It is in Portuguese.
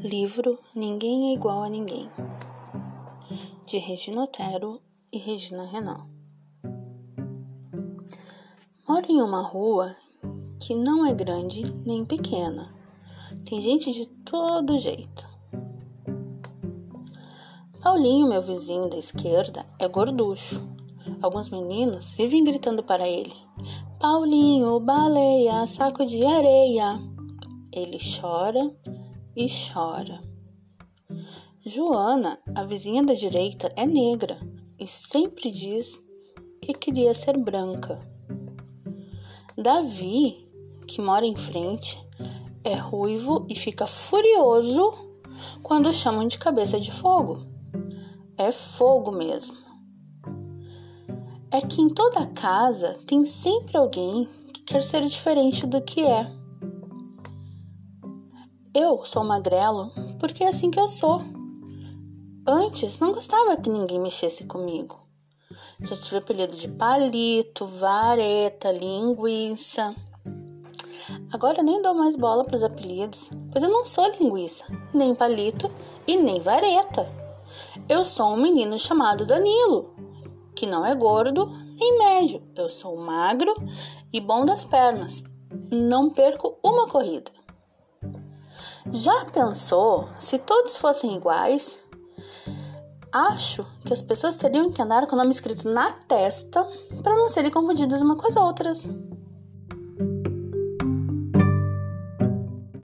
Livro Ninguém é Igual a Ninguém, de Regina Otero e Regina Renan. Moro em uma rua que não é grande nem pequena. Tem gente de todo jeito. Paulinho, meu vizinho da esquerda, é gorducho. Alguns meninos vivem gritando para ele: Paulinho, baleia, saco de areia. Ele chora e chora. Joana, a vizinha da direita, é negra e sempre diz que queria ser branca. Davi, que mora em frente, é ruivo e fica furioso quando chamam de cabeça de fogo. É fogo mesmo. É que em toda casa tem sempre alguém que quer ser diferente do que é. Eu sou magrelo porque é assim que eu sou. Antes não gostava que ninguém mexesse comigo. Já tive apelido de palito, vareta, linguiça. Agora nem dou mais bola para os apelidos, pois eu não sou linguiça, nem palito e nem vareta. Eu sou um menino chamado Danilo, que não é gordo nem médio. Eu sou magro e bom das pernas. Não perco uma corrida. Já pensou se todos fossem iguais? Acho que as pessoas teriam que andar com o nome escrito na testa para não serem confundidas uma com as outras.